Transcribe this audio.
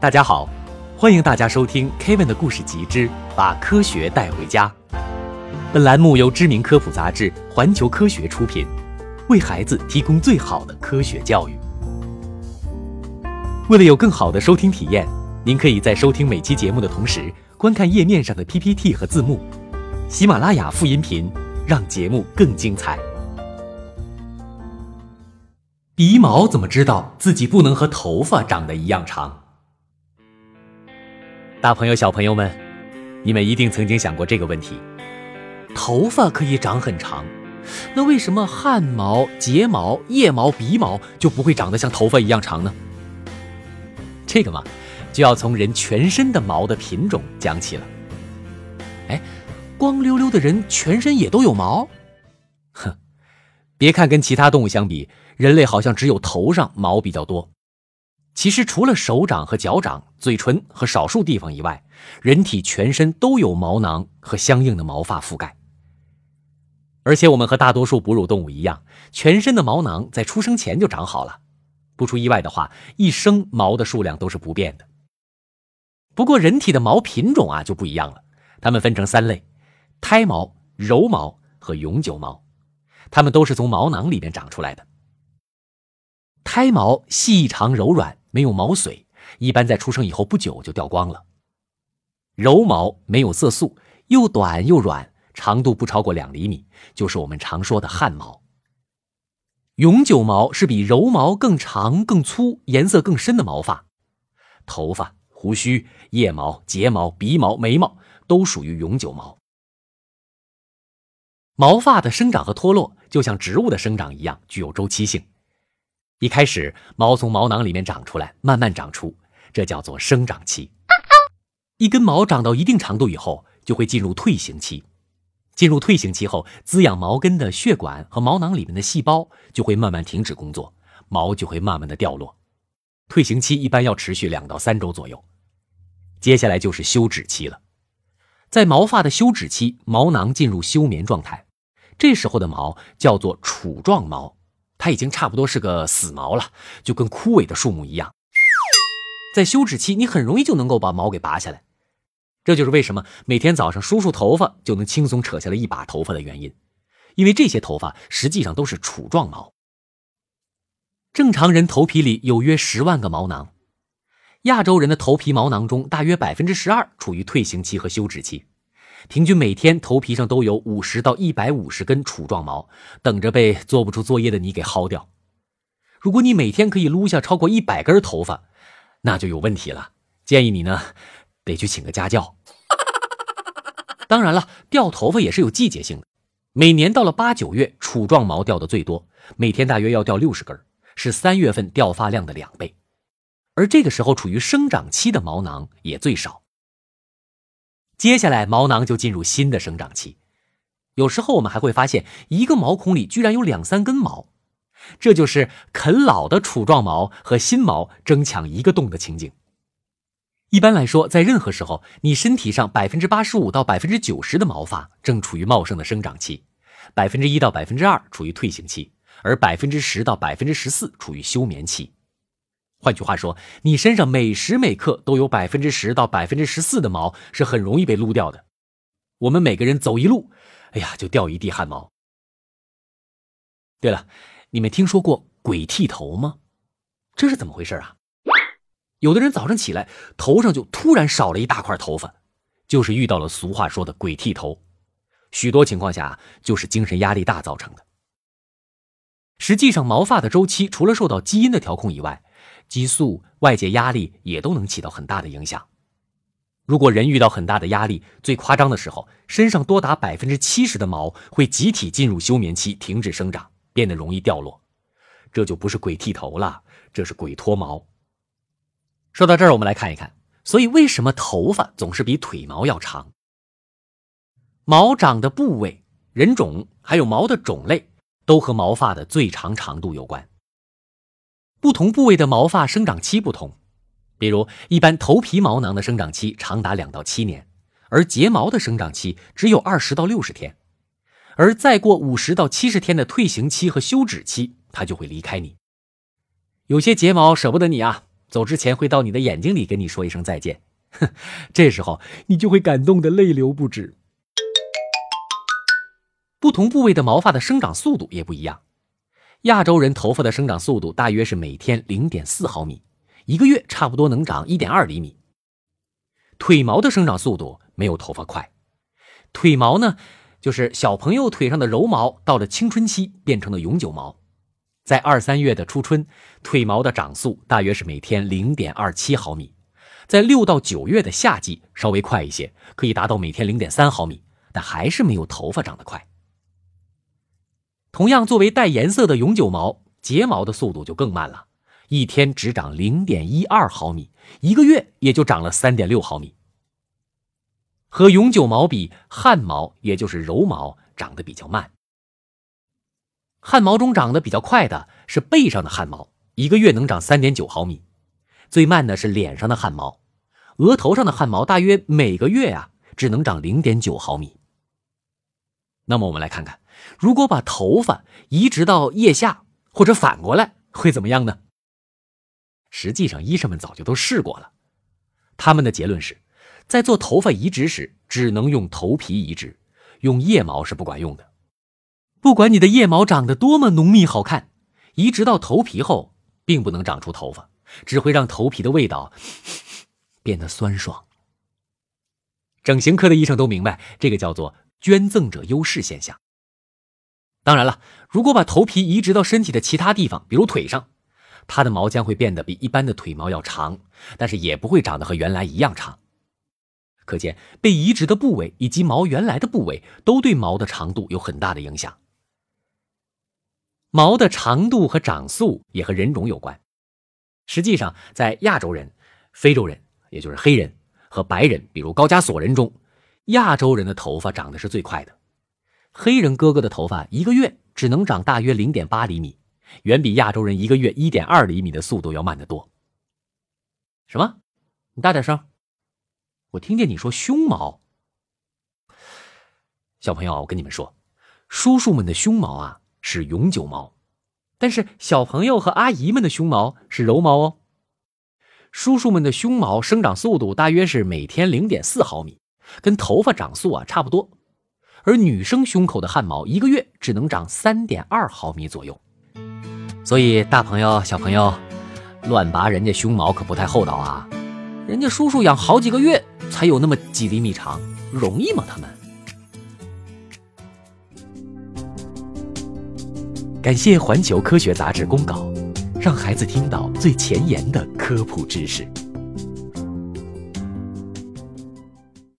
大家好，欢迎大家收听 Kevin 的故事集之《把科学带回家》。本栏目由知名科普杂志《环球科学》出品，为孩子提供最好的科学教育。为了有更好的收听体验，您可以在收听每期节目的同时，观看页面上的 PPT 和字幕。喜马拉雅副音频，让节目更精彩。鼻毛怎么知道自己不能和头发长得一样长？大朋友、小朋友们，你们一定曾经想过这个问题：头发可以长很长，那为什么汗毛、睫毛、腋毛、鼻毛就不会长得像头发一样长呢？这个嘛，就要从人全身的毛的品种讲起了。哎，光溜溜的人全身也都有毛？哼，别看跟其他动物相比，人类好像只有头上毛比较多。其实除了手掌和脚掌、嘴唇和少数地方以外，人体全身都有毛囊和相应的毛发覆盖。而且我们和大多数哺乳动物一样，全身的毛囊在出生前就长好了。不出意外的话，一生毛的数量都是不变的。不过人体的毛品种啊就不一样了，它们分成三类：胎毛、柔毛和永久毛，它们都是从毛囊里面长出来的。胎毛细长柔软。没有毛髓，一般在出生以后不久就掉光了。柔毛没有色素，又短又软，长度不超过两厘米，就是我们常说的汗毛。永久毛是比柔毛更长、更粗、颜色更深的毛发。头发、胡须、腋毛、睫毛、鼻毛、眉毛都属于永久毛。毛发的生长和脱落，就像植物的生长一样，具有周期性。一开始，毛从毛囊里面长出来，慢慢长出，这叫做生长期。一根毛长到一定长度以后，就会进入退行期。进入退行期后，滋养毛根的血管和毛囊里面的细胞就会慢慢停止工作，毛就会慢慢的掉落。退行期一般要持续两到三周左右。接下来就是休止期了。在毛发的休止期，毛囊进入休眠状态，这时候的毛叫做杵状毛。它已经差不多是个死毛了，就跟枯萎的树木一样。在休止期，你很容易就能够把毛给拔下来。这就是为什么每天早上梳梳头发就能轻松扯下来一把头发的原因，因为这些头发实际上都是杵状毛。正常人头皮里有约十万个毛囊，亚洲人的头皮毛囊中大约百分之十二处于退行期和休止期。平均每天头皮上都有五十到一百五十根杵状毛，等着被做不出作业的你给薅掉。如果你每天可以撸下超过一百根头发，那就有问题了。建议你呢，得去请个家教。当然了，掉头发也是有季节性的。每年到了八九月，杵状毛掉的最多，每天大约要掉六十根，是三月份掉发量的两倍。而这个时候处于生长期的毛囊也最少。接下来，毛囊就进入新的生长期。有时候我们还会发现，一个毛孔里居然有两三根毛，这就是啃老的杵状毛和新毛争抢一个洞的情景。一般来说，在任何时候，你身体上百分之八十五到百分之九十的毛发正处于茂盛的生长期，百分之一到百分之二处于退行期，而百分之十到百分之十四处于休眠期。换句话说，你身上每时每刻都有百分之十到百分之十四的毛是很容易被撸掉的。我们每个人走一路，哎呀，就掉一地汗毛。对了，你们听说过鬼剃头吗？这是怎么回事啊？有的人早上起来头上就突然少了一大块头发，就是遇到了俗话说的鬼剃头。许多情况下就是精神压力大造成的。实际上，毛发的周期除了受到基因的调控以外，激素、外界压力也都能起到很大的影响。如果人遇到很大的压力，最夸张的时候，身上多达百分之七十的毛会集体进入休眠期，停止生长，变得容易掉落。这就不是鬼剃头了，这是鬼脱毛。说到这儿，我们来看一看，所以为什么头发总是比腿毛要长？毛长的部位、人种还有毛的种类，都和毛发的最长长度有关。不同部位的毛发生长期不同，比如一般头皮毛囊的生长期长达两到七年，而睫毛的生长期只有二十到六十天，而再过五十到七十天的退行期和休止期，它就会离开你。有些睫毛舍不得你啊，走之前会到你的眼睛里跟你说一声再见。哼，这时候你就会感动的泪流不止。不同部位的毛发的生长速度也不一样。亚洲人头发的生长速度大约是每天零点四毫米，一个月差不多能长一点二厘米。腿毛的生长速度没有头发快，腿毛呢，就是小朋友腿上的柔毛，到了青春期变成了永久毛。在二三月的初春，腿毛的长速大约是每天零点二七毫米；在六到九月的夏季稍微快一些，可以达到每天零点三毫米，但还是没有头发长得快。同样，作为带颜色的永久毛，睫毛的速度就更慢了，一天只长零点一二毫米，一个月也就长了三点六毫米。和永久毛比，汗毛也就是柔毛长得比较慢。汗毛中长得比较快的是背上的汗毛，一个月能长三点九毫米；最慢的是脸上的汗毛，额头上的汗毛大约每个月呀只能长零点九毫米。那么我们来看看，如果把头发移植到腋下或者反过来会怎么样呢？实际上，医生们早就都试过了，他们的结论是，在做头发移植时只能用头皮移植，用腋毛是不管用的。不管你的腋毛长得多么浓密好看，移植到头皮后并不能长出头发，只会让头皮的味道 变得酸爽。整形科的医生都明白，这个叫做。捐赠者优势现象。当然了，如果把头皮移植到身体的其他地方，比如腿上，它的毛将会变得比一般的腿毛要长，但是也不会长得和原来一样长。可见，被移植的部位以及毛原来的部位都对毛的长度有很大的影响。毛的长度和长速也和人种有关。实际上，在亚洲人、非洲人，也就是黑人和白人，比如高加索人中。亚洲人的头发长得是最快的，黑人哥哥的头发一个月只能长大约零点八厘米，远比亚洲人一个月一点二厘米的速度要慢得多。什么？你大点声！我听见你说胸毛。小朋友，我跟你们说，叔叔们的胸毛啊是永久毛，但是小朋友和阿姨们的胸毛是柔毛哦。叔叔们的胸毛生长速度大约是每天零点四毫米。跟头发长速啊差不多，而女生胸口的汗毛一个月只能长三点二毫米左右，所以大朋友小朋友，乱拔人家胸毛可不太厚道啊！人家叔叔养好几个月才有那么几厘米长，容易吗？他们？感谢环球科学杂志公告，让孩子听到最前沿的科普知识。